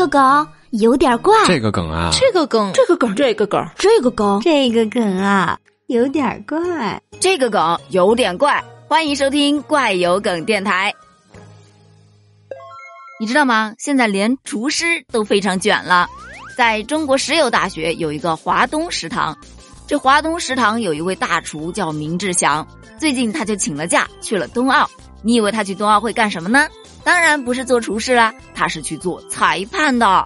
个梗有点怪，这个梗啊，这个梗，这个梗，这个梗，这个梗，这个梗啊，有点怪，这个梗有点怪。欢迎收听怪有梗电台。你知道吗？现在连厨师都非常卷了。在中国石油大学有一个华东食堂，这华东食堂有一位大厨叫明志祥，最近他就请了假去了冬奥。你以为他去冬奥会干什么呢？当然不是做厨师啦，他是去做裁判的。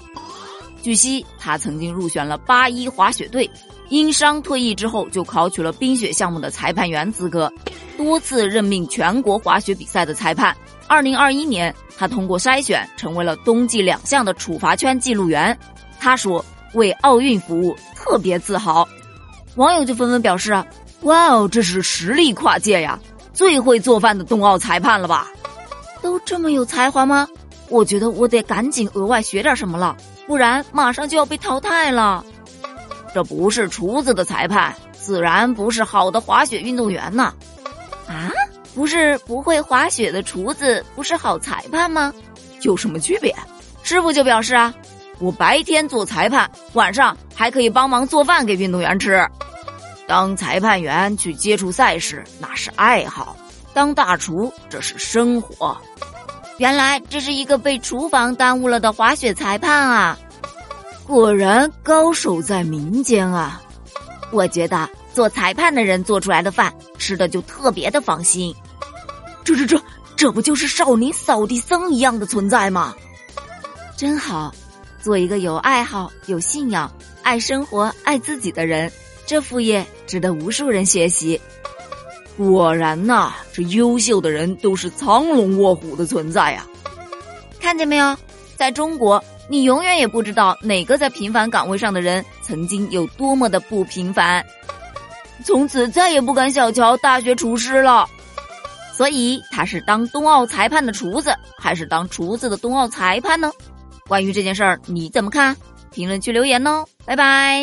据悉，他曾经入选了八一滑雪队，因伤退役之后就考取了冰雪项目的裁判员资格。多次任命全国滑雪比赛的裁判。二零二一年，他通过筛选成为了冬季两项的处罚圈记录员。他说：“为奥运服务，特别自豪。”网友就纷纷表示：“，哇哦，这是实力跨界呀！最会做饭的冬奥裁判了吧？都这么有才华吗？我觉得我得赶紧额外学点什么了，不然马上就要被淘汰了。这不是厨子的裁判，自然不是好的滑雪运动员呐。”啊，不是不会滑雪的厨子不是好裁判吗？有什么区别？师傅就表示啊，我白天做裁判，晚上还可以帮忙做饭给运动员吃。当裁判员去接触赛事那是爱好，当大厨这是生活。原来这是一个被厨房耽误了的滑雪裁判啊！果然高手在民间啊！我觉得。做裁判的人做出来的饭吃的就特别的放心，这这这这不就是少林扫地僧一样的存在吗？真好，做一个有爱好、有信仰、爱生活、爱自己的人，这副业值得无数人学习。果然呐，这优秀的人都是藏龙卧虎的存在呀！看见没有，在中国，你永远也不知道哪个在平凡岗位上的人曾经有多么的不平凡。从此再也不敢小瞧大学厨师了，所以他是当冬奥裁判的厨子，还是当厨子的冬奥裁判呢？关于这件事儿，你怎么看？评论区留言哦，拜拜。